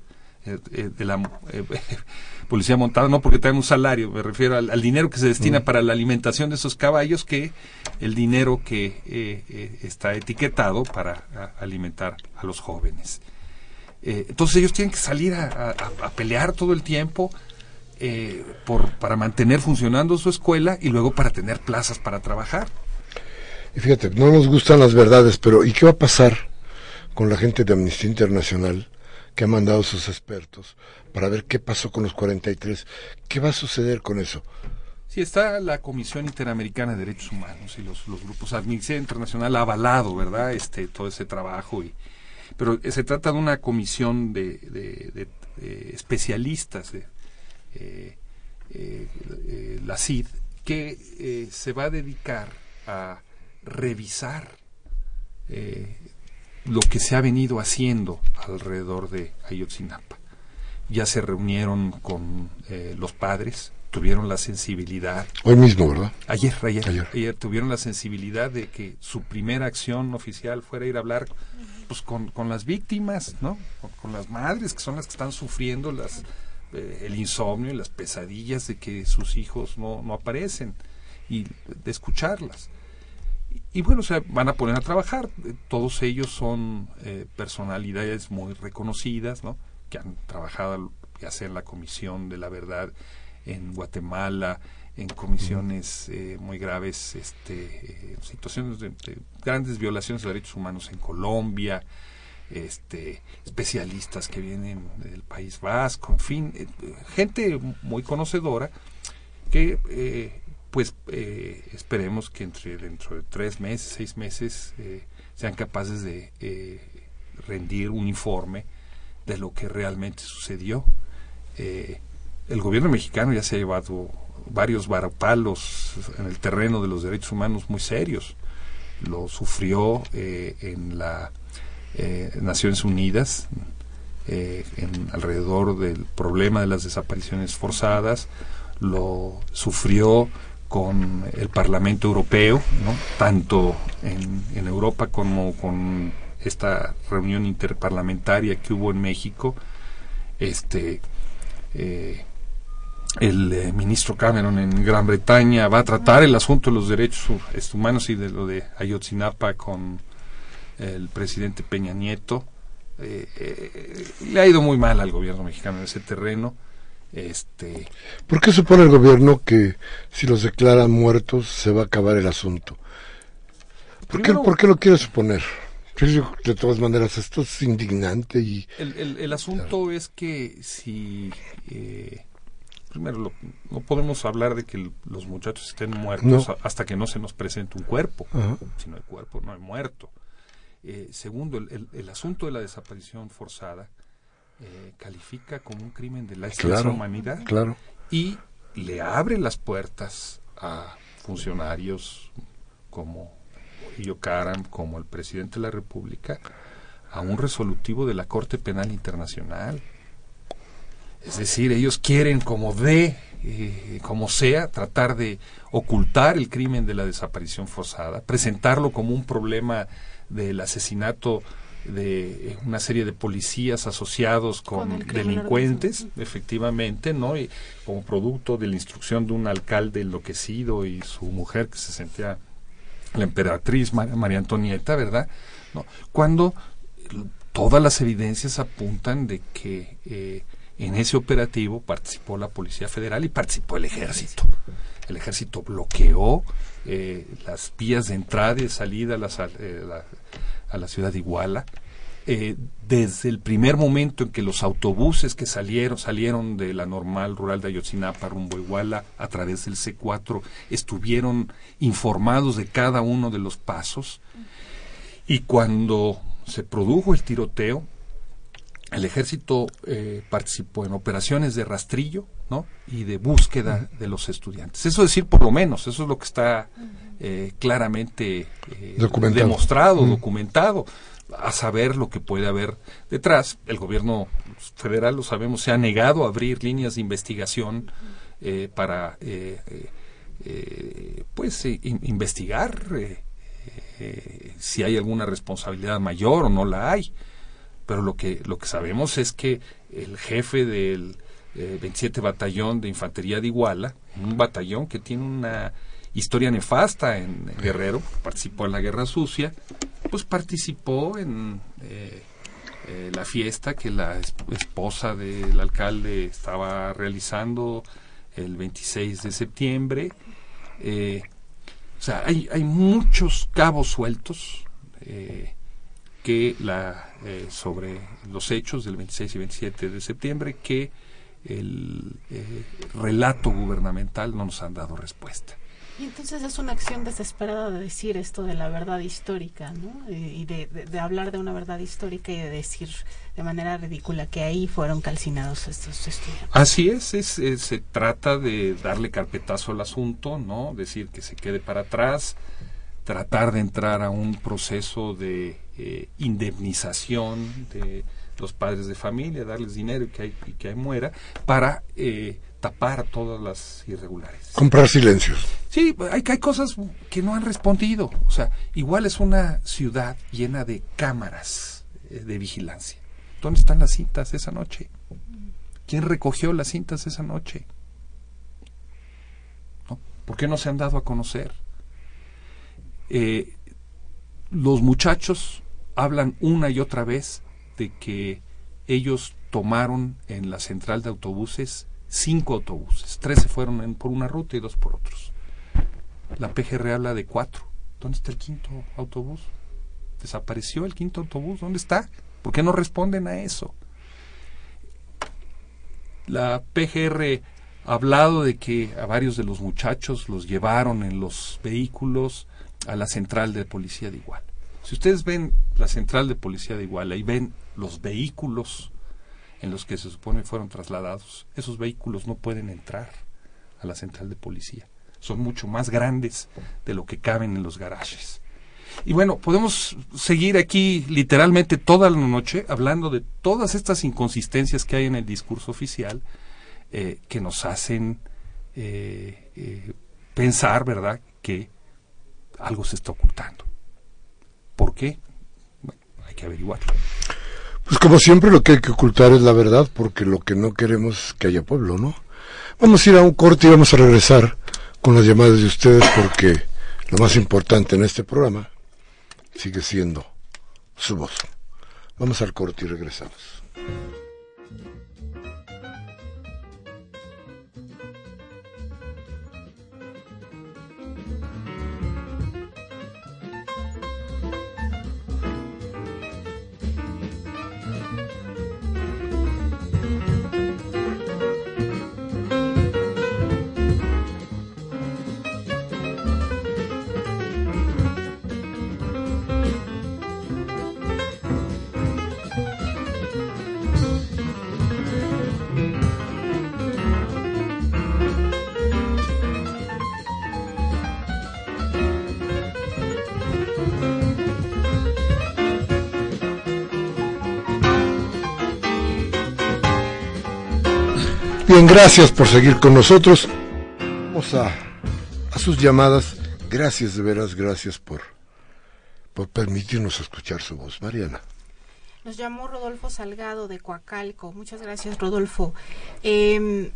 eh, eh, de la eh, policía montada, no porque tengan un salario, me refiero al, dinero que se destina para la alimentación de esos caballos que el dinero que está etiquetado para alimentar a los jóvenes. entonces ellos tienen que salir a, pelear todo el tiempo por, para mantener funcionando su escuela y luego para tener plazas para trabajar. Y fíjate, no nos gustan las verdades, pero ¿y qué va a pasar con la gente de Amnistía Internacional que ha mandado sus expertos para ver qué pasó con los 43. ¿Qué va a suceder con eso? Sí, está la Comisión Interamericana de Derechos Humanos y los, grupos. Amnistía Internacional ha avalado, ¿verdad?, este, todo ese trabajo. y Pero se trata de una comisión de, de, especialistas, de, eh, eh, la CID, que eh, se va a dedicar a revisar lo que se ha venido haciendo alrededor de Ayotzinapa. Ya se reunieron con eh, los padres, tuvieron la sensibilidad. Hoy mismo, ¿verdad? Ayer, ayer, ayer, tuvieron la sensibilidad de que su primera acción oficial fuera ir a hablar pues, con, con las víctimas, ¿no? Con, las madres que son las que están sufriendo las, eh, el insomnio y las pesadillas de que sus hijos no, no aparecen y de escucharlas y bueno, se van a poner a trabajar. Todos ellos son eh, personalidades muy reconocidas, ¿no? Que han trabajado ya sea en la Comisión de la Verdad en Guatemala, en comisiones eh, muy graves, este, eh, situaciones de, grandes violaciones de derechos humanos en Colombia, este, especialistas que vienen del País Vasco, en fin, eh, gente muy conocedora que eh, pues eh, esperemos que entre dentro de tres meses, seis meses sean capaces de rendir un informe de lo que realmente sucedió. el gobierno mexicano ya se ha llevado varios varapalos en el terreno de los derechos humanos muy serios. Lo sufrió en la eh, Naciones Unidas eh, en, alrededor del problema de las desapariciones forzadas, lo sufrió con el Parlamento Europeo, tanto en, Europa como con esta reunión interparlamentaria que hubo en México. Este, eh, el ministro Cameron en Gran Bretaña va a tratar el asunto de los derechos humanos y de lo de Ayotzinapa con el presidente Peña Nieto. Eh, eh, le ha ido muy mal al gobierno mexicano en ese terreno. Este, ¿Por qué supone el gobierno que si los declaran muertos se va a acabar el asunto? ¿Por, qué, ¿por qué lo quiere suponer? De todas maneras, esto es indignante y... El, el, asunto es que si... Eh, primero, no podemos hablar de que los muchachos estén muertos hasta que no se nos presente un cuerpo. Si no hay cuerpo, no hay muerto. Eh, segundo, el, asunto de la desaparición forzada eh, califica como un crimen de la humanidad claro. y le abre las puertas a funcionarios como Murillo Karam, como el presidente de la República, a un resolutivo de la Corte Penal Internacional. Es decir, ellos quieren como de, eh, como sea, tratar de ocultar el crimen de la desaparición forzada, presentarlo como un problema del asesinato de eh, una serie de policías asociados con, delincuentes, efectivamente, ¿no? Y como producto de la instrucción de un alcalde enloquecido y su mujer que se sentía la emperatriz María Antonieta, ¿verdad? ¿No? Cuando todas las evidencias apuntan de que eh, en ese operativo participó la Policía Federal y participó el Ejército. El Ejército bloqueó eh, las vías de entrada y salida a, eh, la, a la ciudad de Iguala. Eh, desde el primer momento en que los autobuses que salieron, salieron de la normal rural de Ayotzinapa rumbo a Iguala a través del C4, estuvieron informados de cada uno de los pasos. Y cuando se produjo el tiroteo, el ejército participó en operaciones de rastrillo, ¿no? y de búsqueda de los estudiantes. Eso decir por lo menos, eso es lo que está eh, claramente eh, demostrado, documentado, a saber lo que puede haber detrás. El gobierno federal, lo sabemos, se ha negado a abrir líneas de investigación eh, para pues investigar si hay alguna responsabilidad mayor o no la hay. Pero lo que, lo que sabemos es que el jefe del 27 eh, Batallón de Infantería de Iguala, un batallón que tiene una historia nefasta en Guerrero, participó en la Guerra Sucia, pues participó en eh, eh, la fiesta que la esposa del alcalde estaba realizando el 26 de septiembre. o sea, hay, muchos cabos sueltos que sobre los hechos del 26 y 27 de septiembre que el eh, relato gubernamental no nos han dado respuesta. Y entonces es una acción desesperada de decir esto de la verdad histórica, ¿no? Y de, hablar de una verdad histórica y de decir de manera ridícula que ahí fueron calcinados estos estudiantes. Así es, es, se trata de darle carpetazo al asunto, ¿no? Decir que se quede para atrás, tratar de entrar a un proceso de eh, indemnización, de los padres de familia, darles dinero y que hay, y que hay muera, para eh, tapar todas las irregulares. Comprar silencios. Sí, hay, hay cosas que no han respondido. O sea, igual es una ciudad llena de cámaras eh, de vigilancia. ¿Dónde están las cintas esa noche? ¿Quién recogió las cintas esa noche? ¿No? ¿Por qué no se han dado a conocer? Eh, los muchachos hablan una y otra vez de que ellos tomaron en la central de autobuses cinco autobuses. Tres se fueron por una ruta y dos por otros. La PGR habla de cuatro. ¿Dónde está el quinto autobús? ¿Desapareció el quinto autobús? ¿Dónde está? ¿Por qué no responden a eso? La PGR ha hablado de que a varios de los muchachos los llevaron en los vehículos a la central de policía de Iguala. Si ustedes ven la central de policía de Iguala y ven los vehículos en los que se supone fueron trasladados, esos vehículos no pueden entrar a la central de policía. Son mucho más grandes de lo que caben en los garajes. Y bueno, podemos seguir aquí literalmente toda la noche hablando de todas estas inconsistencias que hay en el discurso oficial eh, que nos hacen eh, eh, pensar, ¿verdad?, que algo se está ocultando. ¿Por qué? Bueno, hay que averiguarlo. Pues como siempre lo que hay que ocultar es la verdad, porque lo que no queremos es que haya pueblo, ¿no? Vamos a ir a un corte y vamos a regresar con las llamadas de ustedes, porque lo más importante en este programa sigue siendo su voz. Vamos al corte y regresamos. Bien, gracias por seguir con nosotros. Vamos a, a sus llamadas. Gracias, de veras, gracias por, por permitirnos escuchar su voz. Mariana. Nos llamó Rodolfo Salgado de Coacalco. Muchas gracias, Rodolfo. Eh,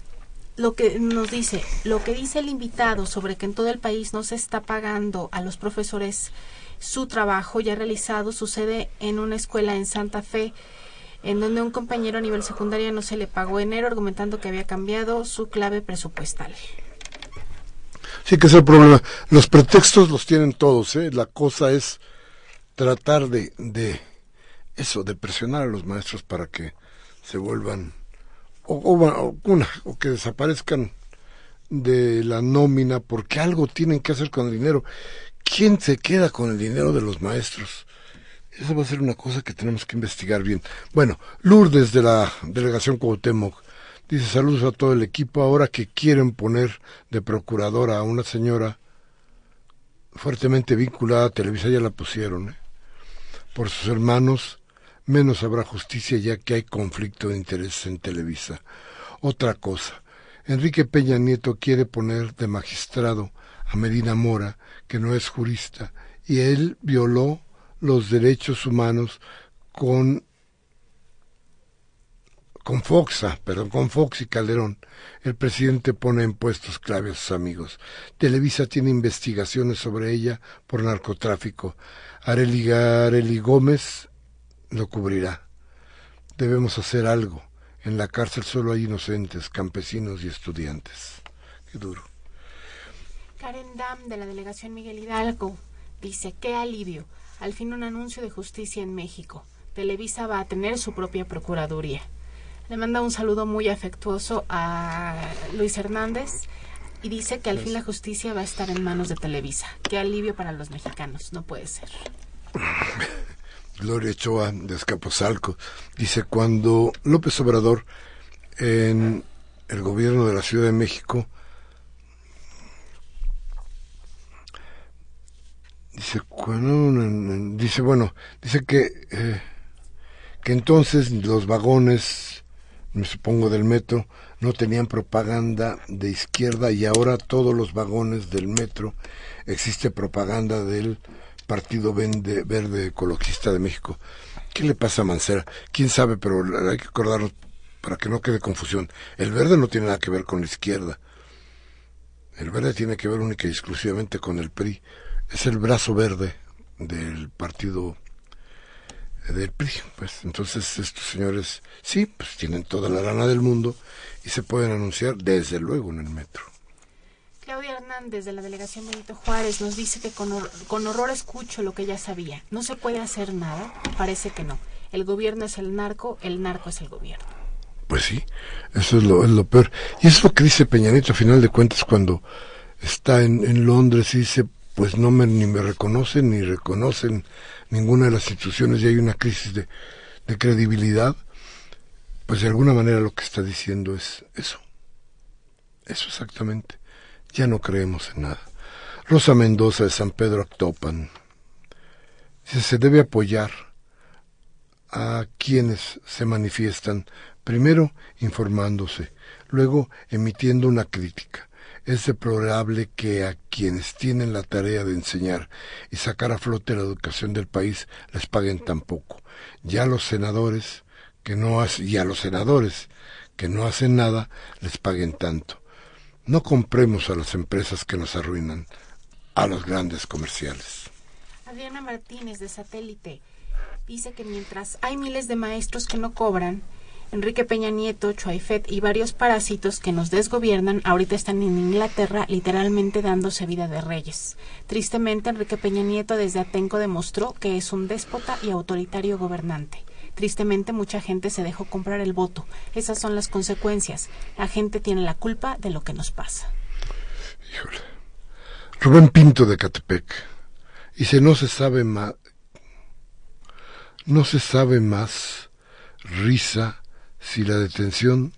lo que nos dice, lo que dice el invitado sobre que en todo el país no se está pagando a los profesores su trabajo ya realizado sucede en una escuela en Santa Fe en donde un compañero a nivel secundaria no se le pagó enero argumentando que había cambiado su clave presupuestal. Sí, que es el problema. Los pretextos los tienen todos, ¿eh? La cosa es tratar de, de eso, de presionar a los maestros para que se vuelvan, o, o, una, o que desaparezcan de la nómina, porque algo tienen que hacer con el dinero. ¿Quién se queda con el dinero de los maestros? Esa va a ser una cosa que tenemos que investigar bien. Bueno, Lourdes de la delegación Cuauhtémoc dice saludos a todo el equipo. Ahora que quieren poner de procuradora a una señora fuertemente vinculada a Televisa, ya la pusieron. ¿eh? Por sus hermanos, menos habrá justicia ya que hay conflicto de intereses en Televisa. Otra cosa, Enrique Peña Nieto quiere poner de magistrado a Medina Mora, que no es jurista, y él violó los derechos humanos con con Foxa, perdón, con Fox y Calderón, el presidente pone en puestos clave a sus amigos. Televisa tiene investigaciones sobre ella por narcotráfico. Areli, Areli Gómez lo cubrirá. Debemos hacer algo. En la cárcel solo hay inocentes, campesinos y estudiantes. Qué duro. Karen Dam, de la delegación Miguel Hidalgo, dice, qué alivio. Al fin un anuncio de justicia en México. Televisa va a tener su propia procuraduría. Le manda un saludo muy afectuoso a Luis Hernández y dice que al fin la justicia va a estar en manos de Televisa. Qué alivio para los mexicanos, no puede ser. Gloria Ochoa de Escaposalco dice cuando López Obrador en el gobierno de la Ciudad de México dice cuando, dice bueno dice que eh, que entonces los vagones me supongo del metro no tenían propaganda de izquierda y ahora todos los vagones del metro existe propaganda del Partido Verde, Ecologista de México. ¿Qué le pasa a Mancera? ¿Quién sabe? Pero hay que acordarnos para que no quede confusión. El verde no tiene nada que ver con la izquierda. El verde tiene que ver única y exclusivamente con el PRI. Es el brazo verde del partido del PRI. Pues entonces estos señores sí, pues tienen toda la lana del mundo y se pueden anunciar desde luego en el metro. Claudia Hernández de la delegación Benito Juárez nos dice que con, hor con horror escucho lo que ya sabía. No se puede hacer nada, parece que no. el gobierno es el narco, el narco es el gobierno. Pues sí, eso es lo, es lo peor. Y es lo que dice Peñanito a final de cuentas cuando está en, en Londres y dice, pues no me, ni me reconocen ni reconocen ninguna de las instituciones y hay una crisis de, de credibilidad, pues de alguna manera lo que está diciendo es eso. Eso exactamente. Ya no creemos en nada. Rosa Mendoza de San Pedro Actopan. Se debe apoyar a quienes se manifiestan, primero informándose, luego emitiendo una crítica. Es deplorable que a quienes tienen la tarea de enseñar y sacar a flote la educación del país les paguen tan poco. Ya los senadores que no y a los senadores que no hacen nada les paguen tanto. No compremos a las empresas que nos arruinan, a los grandes comerciales. Adriana Martínez de Satélite dice que mientras hay miles de maestros que no cobran, Enrique Peña Nieto, Chuaifet y varios parásitos que nos desgobiernan ahorita están en Inglaterra literalmente dándose vida de reyes. Tristemente, Enrique Peña Nieto desde Atenco demostró que es un déspota y autoritario gobernante. Tristemente, mucha gente se dejó comprar el voto. Esas son las consecuencias. La gente tiene la culpa de lo que nos pasa. Híjole. Rubén Pinto de Catepec. Dice, no se sabe más, no se sabe más risa si la detención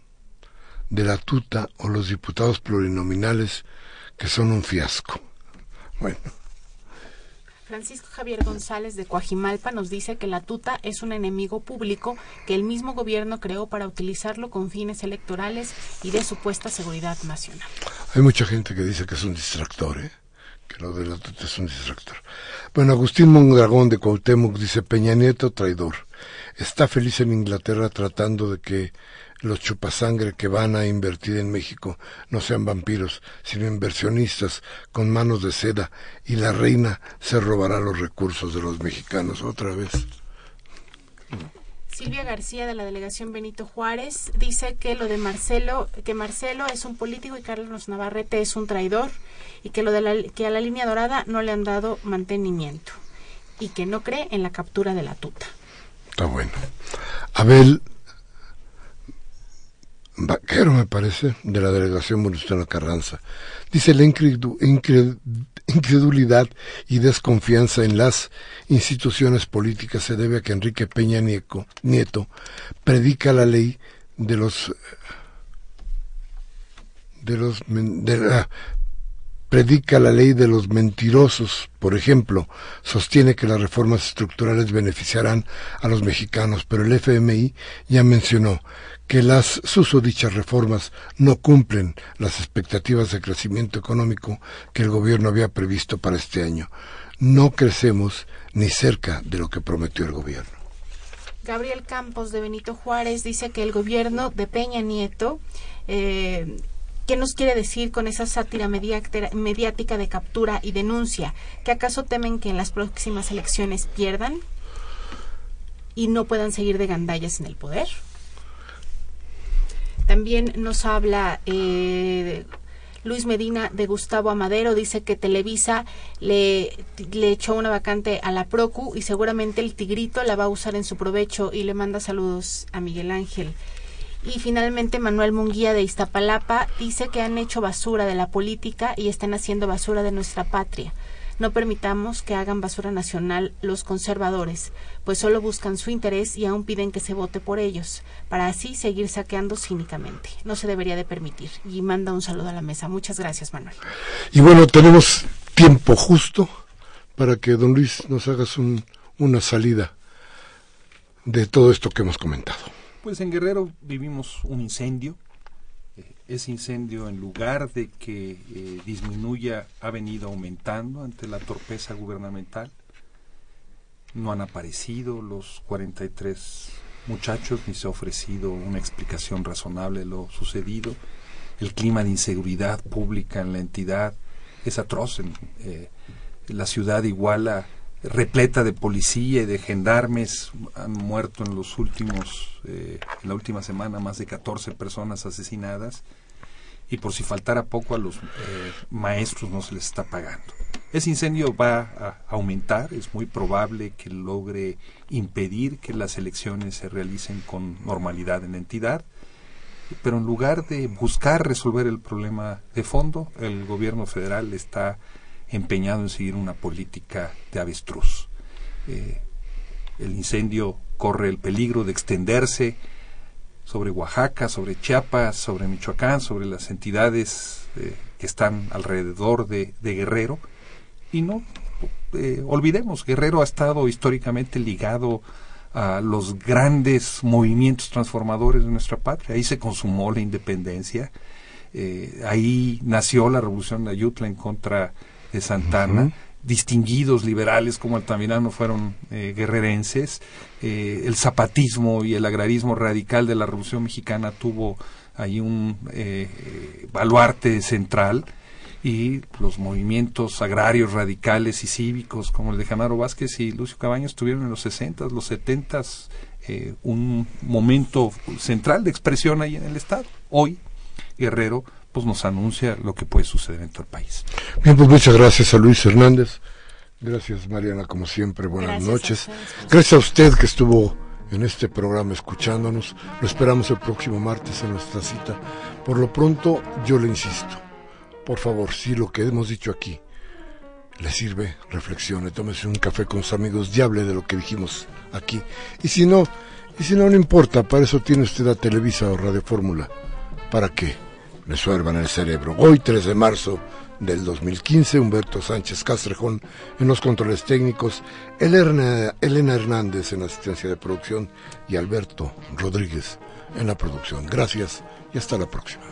de la tuta o los diputados plurinominales que son un fiasco. Bueno. Francisco Javier González de Coajimalpa nos dice que la tuta es un enemigo público que el mismo gobierno creó para utilizarlo con fines electorales y de supuesta seguridad nacional. Hay mucha gente que dice que es un distractor, ¿eh? que lo de la tuta es un distractor. Bueno, Agustín Mondragón de Cuauhtémoc dice Peña Nieto traidor. Está feliz en Inglaterra tratando de que los chupasangre que van a invertir en México no sean vampiros, sino inversionistas con manos de seda, y la reina se robará los recursos de los mexicanos otra vez. Silvia García de la delegación Benito Juárez dice que lo de Marcelo, que Marcelo es un político y Carlos Navarrete es un traidor y que lo de la, que a la línea dorada no le han dado mantenimiento y que no cree en la captura de la tuta. Está bueno. Abel Vaquero, me parece, de la delegación Venustiano Carranza. Dice la incredulidad y desconfianza en las instituciones políticas se debe a que Enrique Peña Nieto, predica la ley de los de los de la, predica la ley de los mentirosos, por ejemplo, sostiene que las reformas estructurales beneficiarán a los mexicanos, pero el FMI ya mencionó que las susodichas reformas no cumplen las expectativas de crecimiento económico que el gobierno había previsto para este año. No crecemos ni cerca de lo que prometió el gobierno. Gabriel Campos de Benito Juárez dice que el gobierno de Peña Nieto eh, ¿Qué nos quiere decir con esa sátira mediática de captura y denuncia? ¿Que acaso temen que en las próximas elecciones pierdan y no puedan seguir de gandallas en el poder? También nos habla eh, Luis Medina de Gustavo Amadero, dice que Televisa le, le echó una vacante a la Procu y seguramente el Tigrito la va a usar en su provecho y le manda saludos a Miguel Ángel. Y finalmente Manuel Munguía de Iztapalapa dice que han hecho basura de la política y están haciendo basura de nuestra patria. No permitamos que hagan basura nacional los conservadores, pues solo buscan su interés y aún piden que se vote por ellos, para así seguir saqueando cínicamente. No se debería de permitir. Y manda un saludo a la mesa. Muchas gracias, Manuel. Y bueno, tenemos tiempo justo para que don Luis nos hagas un, una salida de todo esto que hemos comentado. Pues en Guerrero vivimos un incendio. Eh, ese incendio, en lugar de que eh, disminuya, ha venido aumentando ante la torpeza gubernamental. No han aparecido los 43 muchachos ni se ha ofrecido una explicación razonable de lo sucedido. El clima de inseguridad pública en la entidad es atroz. En, eh, la ciudad iguala repleta de policía y de gendarmes. Han muerto en los últimos, eh, en la última semana, más de 14 personas asesinadas. Y por si faltara poco, a los eh, maestros no se les está pagando. ese incendio va a aumentar, es muy probable que logre impedir que las elecciones se realicen con normalidad en la entidad, pero en lugar de buscar resolver el problema de fondo, el gobierno federal está empeñado en seguir una política de avestruz. Eh, el incendio corre el peligro de extenderse sobre Oaxaca, sobre Chiapas, sobre Michoacán, sobre las entidades eh, que están alrededor de, Guerrero. Y no eh, olvidemos, Guerrero ha estado históricamente ligado a los grandes movimientos transformadores de nuestra patria. Ahí se consumó la independencia, ahí nació la revolución de Ayutla en contra de Santana distinguidos liberales como Altamirano fueron eh, guerrerenses. Eh, el zapatismo y el agrarismo radical de la Revolución Mexicana tuvo ahí un eh, baluarte central y los movimientos agrarios radicales y cívicos como el de Genaro Vázquez y Lucio Cabañas tuvieron en los 60, los 70 un momento central de expresión ahí en el Estado. Hoy, Guerrero pues nos anuncia lo que puede suceder en todo el país. Bien, pues muchas gracias a Luis Hernández. Gracias Mariana, como siempre, buenas noches. gracias a usted que estuvo en este programa escuchándonos. Lo esperamos el próximo martes en nuestra cita. Por lo pronto, yo le insisto, por favor, si lo que hemos dicho aquí le sirve, reflexione, tómese un café con sus amigos y hable de lo que dijimos aquí. Y si no, y si no, no importa, para eso tiene usted a Televisa o Radio Fórmula. ¿Para qué? Resuelvan el cerebro. Hoy, 3 de marzo del 2015, Humberto Sánchez Castrejón en los controles técnicos, Elena, Elena Hernández en la asistencia de producción y Alberto Rodríguez en la producción. Gracias y hasta la próxima.